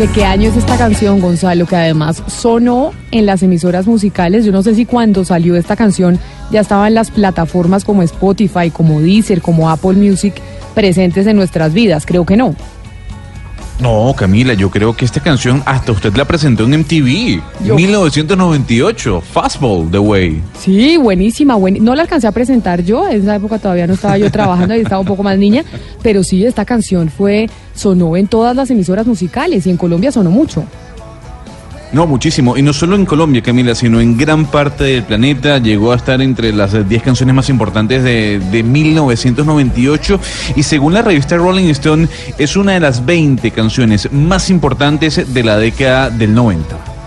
¿De qué año es esta canción, Gonzalo? Que además sonó en las emisoras musicales. Yo no sé si cuando salió esta canción ya estaba en las plataformas como Spotify, como Deezer, como Apple Music presentes en nuestras vidas. Creo que no. No, Camila, yo creo que esta canción hasta usted la presentó en MTV. 1998, Fastball, The Way. Sí, buenísima. no la alcancé a presentar yo. En esa época todavía no estaba yo trabajando y estaba un poco más niña. Pero sí, esta canción fue sonó en todas las emisoras musicales y en Colombia sonó mucho. No, muchísimo. Y no solo en Colombia, Camila, sino en gran parte del planeta. Llegó a estar entre las 10 canciones más importantes de, de 1998. Y según la revista Rolling Stone, es una de las 20 canciones más importantes de la década del 90.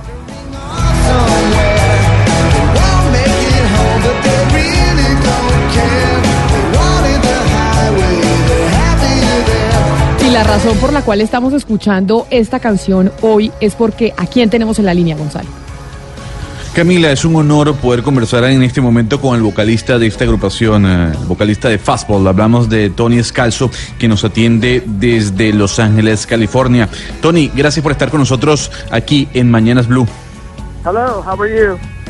La razón por la cual estamos escuchando esta canción hoy es porque ¿a quién tenemos en la línea, Gonzalo? Camila, es un honor poder conversar en este momento con el vocalista de esta agrupación, eh, el vocalista de Fastball. Hablamos de Tony Escalzo, que nos atiende desde Los Ángeles, California. Tony, gracias por estar con nosotros aquí en Mañanas Blue. Hello, how are you?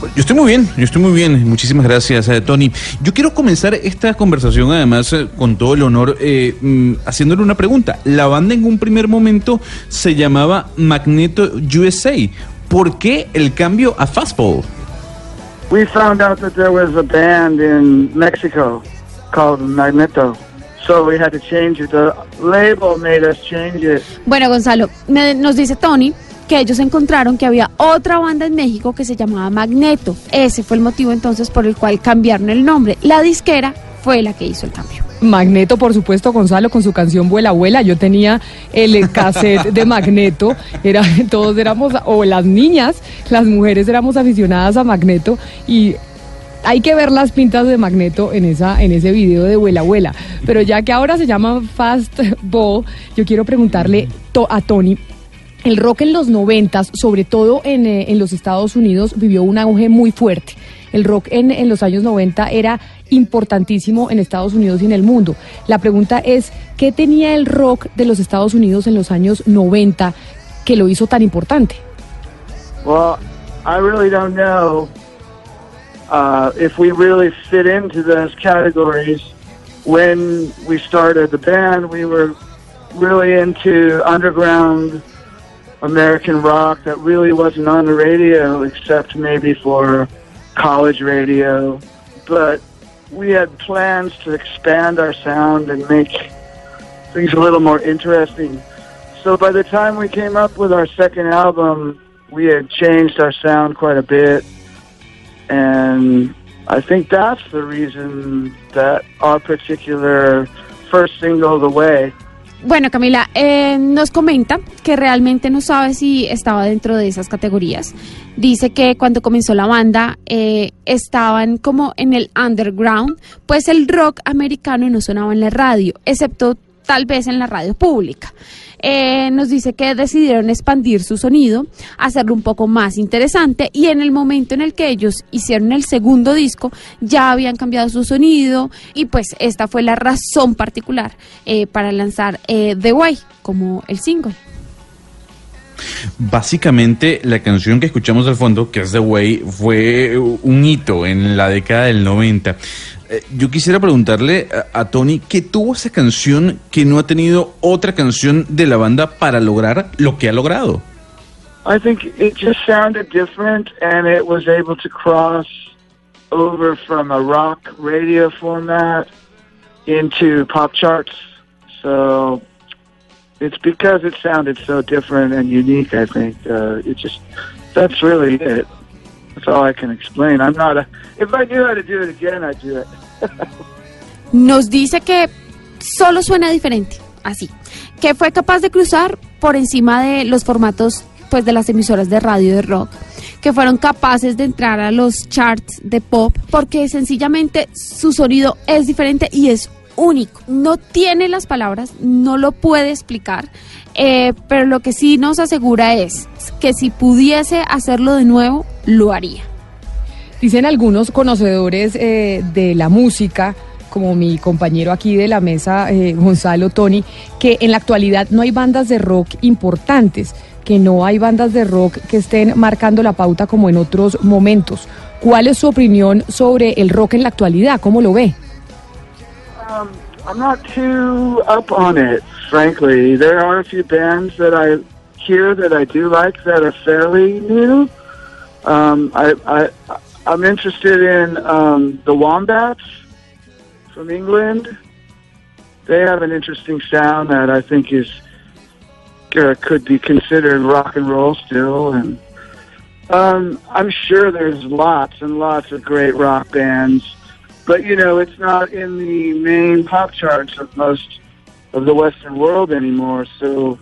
Yo estoy muy bien, yo estoy muy bien. Muchísimas gracias, eh, Tony. Yo quiero comenzar esta conversación, además, eh, con todo el honor, eh, mm, haciéndole una pregunta. La banda en un primer momento se llamaba Magneto USA. ¿Por qué el cambio a Fastball? We found out that there was a band in Mexico called Magneto. So we had to change it. The label made us change it. Bueno, Gonzalo, nos dice Tony que ellos encontraron que había otra banda en México que se llamaba Magneto. Ese fue el motivo entonces por el cual cambiaron el nombre. La disquera fue la que hizo el cambio. Magneto, por supuesto, Gonzalo, con su canción Vuela Abuela. Yo tenía el cassette de Magneto. Era, todos éramos, o las niñas, las mujeres éramos aficionadas a Magneto y hay que ver las pintas de Magneto en esa en ese video de Vuela Abuela. Pero ya que ahora se llama Fast Ball, yo quiero preguntarle a Tony el rock en los noventas, sobre todo en, eh, en, los Estados Unidos, vivió un auge muy fuerte. El rock en, en, los años 90 era importantísimo en Estados Unidos y en el mundo. La pregunta es, ¿qué tenía el rock de los Estados Unidos en los años 90 que lo hizo tan importante? Well, I really don't know uh, if we really fit into those categories. When we started the band, we were really into underground American rock that really wasn't on the radio except maybe for college radio. But we had plans to expand our sound and make things a little more interesting. So by the time we came up with our second album, we had changed our sound quite a bit. And I think that's the reason that our particular first single, The Way, Bueno, Camila, eh, nos comenta que realmente no sabe si estaba dentro de esas categorías. Dice que cuando comenzó la banda eh, estaban como en el underground, pues el rock americano no sonaba en la radio, excepto tal vez en la radio pública. Eh, nos dice que decidieron expandir su sonido, hacerlo un poco más interesante y en el momento en el que ellos hicieron el segundo disco ya habían cambiado su sonido y pues esta fue la razón particular eh, para lanzar eh, The Way como el single. Básicamente, la canción que escuchamos al fondo, que es The Way, fue un hito en la década del 90. Eh, yo quisiera preguntarle a, Tony qué tuvo esa canción que no ha tenido otra canción de la banda para lograr lo que ha logrado. I think it just sounded different and it was able to cross over from a rock radio format into pop charts. So it's because it sounded so different and unique, I think. Uh, it just, that's really it. That's all I can explain. I'm not a. If I knew how to do it again, I'd do it. Nos dice que solo suena diferente, así. Que fue capaz de cruzar por encima de los formatos pues de las emisoras de radio de rock, que fueron capaces de entrar a los charts de pop porque sencillamente su sonido es diferente y es único. No tiene las palabras, no lo puede explicar, eh, pero lo que sí nos asegura es que si pudiese hacerlo de nuevo, lo haría. Dicen algunos conocedores eh, de la música como mi compañero aquí de la mesa, eh, Gonzalo Tony, que en la actualidad no hay bandas de rock importantes, que no hay bandas de rock que estén marcando la pauta como en otros momentos. ¿Cuál es su opinión sobre el rock en la actualidad? ¿Cómo lo ve? Um, I'm not too up on it, frankly. There are a few bands that I hear that I do like that are fairly new. Um, I, I, I'm interested in um, the Wombats from England. They have an interesting sound that I think is uh, could be considered rock and roll still, and um, I'm sure there's lots and lots of great rock bands, but you know it's not in the main pop charts of most of the Western world anymore. So,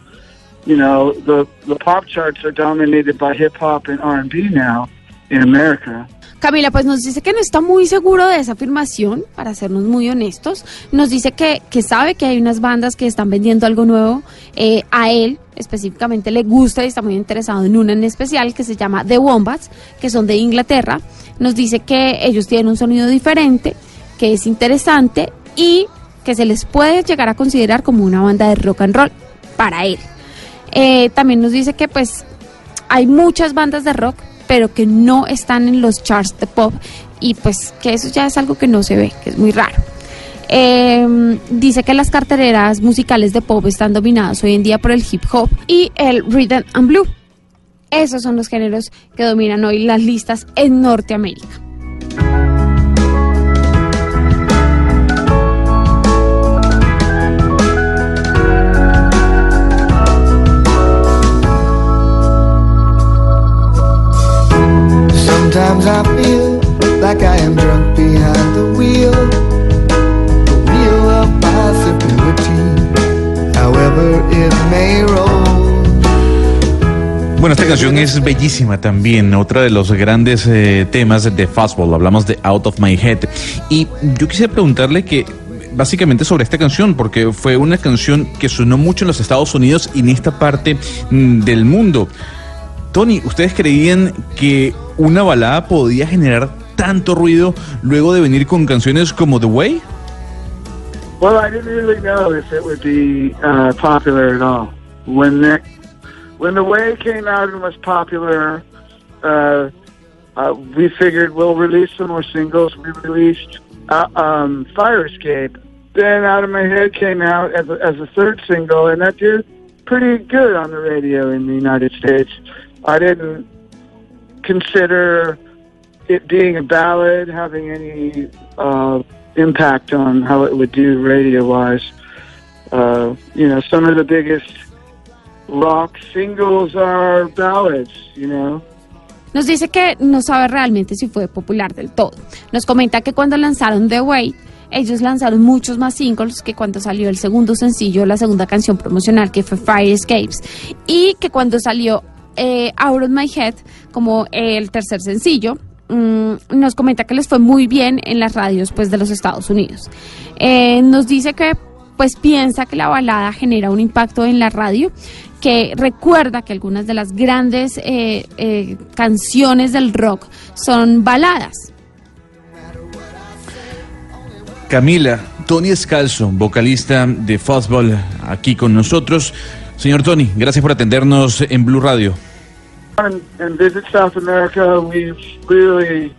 you know, the the pop charts are dominated by hip hop and R&B now in America. Camila, pues nos dice que no está muy seguro de esa afirmación, para sernos muy honestos. Nos dice que, que sabe que hay unas bandas que están vendiendo algo nuevo. Eh, a él específicamente le gusta y está muy interesado en una en especial que se llama The Wombats, que son de Inglaterra. Nos dice que ellos tienen un sonido diferente, que es interesante y que se les puede llegar a considerar como una banda de rock and roll para él. Eh, también nos dice que pues hay muchas bandas de rock pero que no están en los charts de pop y pues que eso ya es algo que no se ve, que es muy raro. Eh, dice que las cartereras musicales de pop están dominadas hoy en día por el hip hop y el rhythm and blue. Esos son los géneros que dominan hoy las listas en Norteamérica. I feel like I am drunk behind the wheel, the wheel of possibility, however it may roll. Bueno, esta canción es bellísima también, otra de los grandes eh, temas de Fastball, hablamos de Out of My Head. Y yo quisiera preguntarle que básicamente sobre esta canción, porque fue una canción que sonó mucho en los Estados Unidos y en esta parte mm, del mundo. Tony, ¿ustedes creían que una balada podía generar tanto ruido luego de venir con canciones como The Way? Well, I didn't really know if it would be uh, popular at all. When the when the way came out and was popular, uh, uh, we figured we'll release some more singles. We released uh, um, Fire Escape. Then Out of My Head came out as a, as a third single, and that did pretty good on the radio in the United States. I didn't consider it being a ballad having any uh, impact on how it would do radio wise. Uh, you know, some of the biggest rock singles are ballads, you know. Nos dice que no sabe realmente si fue popular del todo. Nos comenta que cuando lanzaron The Way, ellos lanzaron muchos más singles que cuando salió el segundo sencillo, la segunda canción promocional que fue Fire Escapes, y que cuando salió eh, Out of My Head como el tercer sencillo. mm, nos comenta que les fue muy bien en las radios pues de los Estados Unidos. Eh, nos dice que pues piensa que la balada genera un impacto en la radio, que recuerda que algunas de las grandes eh, eh, canciones del rock son baladas. Camila, Tony Escalzo, vocalista de Fastball, aquí con nosotros. Señor Tony, gracias por atendernos en Blue Radio. And, and visit South America. We really,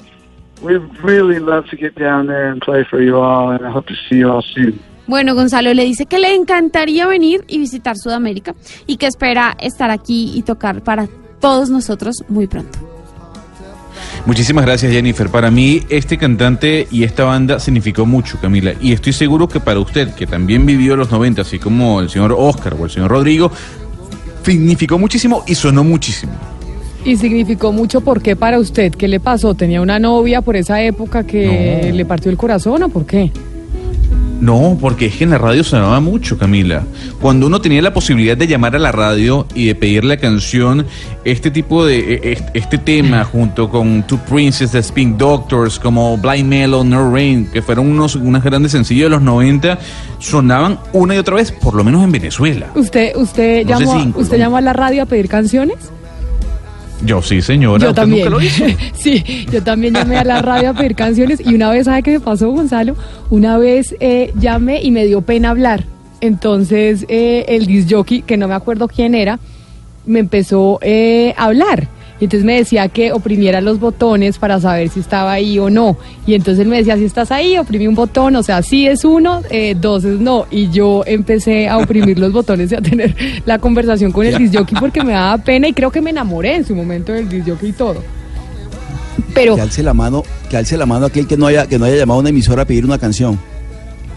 we really love to get down there and play for you all, and I hope to see you all soon. Bueno, Gonzalo le dice que le encantaría venir y visitar Sudamérica y que espera estar aquí y tocar para todos nosotros muy pronto. Muchísimas gracias Jennifer. Para mí este cantante y esta banda significó mucho, Camila. Y estoy seguro que para usted, que también vivió los 90, así como el señor Oscar o el señor Rodrigo, significó muchísimo y sonó muchísimo. Y significó mucho porque para usted, ¿qué le pasó? ¿Tenía una novia por esa época que No. le partió el corazón o por qué? No, porque es que en la radio sonaba mucho, Camila. Cuando uno tenía la posibilidad de llamar a la radio y de pedir la canción, este tipo de e- e- este tema junto con Two Princes, The Spin Doctors, como Blind Melon, No Rain, que fueron unos unas grandes sencillos de los 90, sonaban una y otra vez, por lo menos en Venezuela. ¿Usted, usted, No llamó, ¿usted llamó a la radio a pedir canciones? Yo sí, señora. Yo ¿Usted también. nunca lo hizo? sí, yo también llamé a la radio a pedir canciones y una vez, ¿sabe qué me pasó, Gonzalo? Una vez eh, llamé y me dio pena hablar. Entonces eh, el disc jockey, que no me acuerdo quién era, me empezó eh, a hablar. Y entonces me decía que oprimiera los botones para saber si estaba ahí o no. Y entonces él me decía, si estás ahí, oprimí un botón, o sea, sí es uno, eh, dos es no. Y yo empecé a oprimir los botones y a tener la conversación con el disc jockey porque me daba pena y creo que me enamoré en su momento del disc jockey y todo. Pero Que alce la mano, que alce la mano aquel que no haya, que no haya llamado a una emisora a pedir una canción.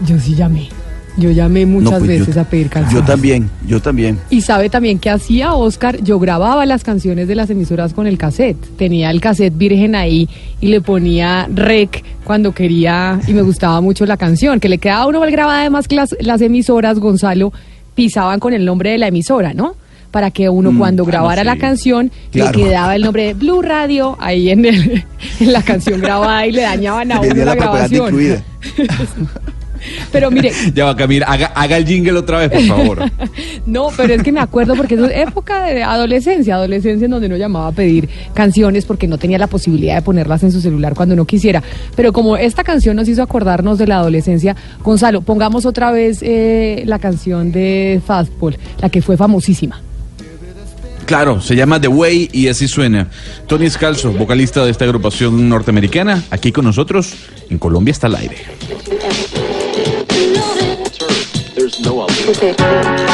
yo sí llamé. Yo llamé muchas No, pues yo- veces a pedir canciones. Yo también, yo también. Y sabe también que hacía Oscar, yo grababa las canciones de las emisoras con el cassette. Tenía el cassette virgen ahí y le ponía rec cuando quería y me gustaba mucho la canción, que le quedaba a uno mal grabada además que las, las emisoras, Gonzalo, pisaban con el nombre de la emisora, ¿no? Para que uno Mm, cuando ah, no, grabara la canción Claro. le quedaba el nombre de Blue Radio ahí en, el- en la canción grabada y le dañaban a uno la, la grabación. Pero mire, Ya va, Camila, haga, haga el jingle otra vez, por favor. No, pero es que me acuerdo porque es época de adolescencia, adolescencia en donde uno llamaba a pedir canciones porque no tenía la posibilidad de ponerlas en su celular cuando uno quisiera. Pero como esta canción nos hizo acordarnos de la adolescencia, Gonzalo, pongamos otra vez eh, la canción de Fastball, la que fue famosísima. Claro, se llama The Way y así suena. Tony Scalzo, vocalista de esta agrupación norteamericana, aquí con nosotros, en Colombia está al aire. Thank you.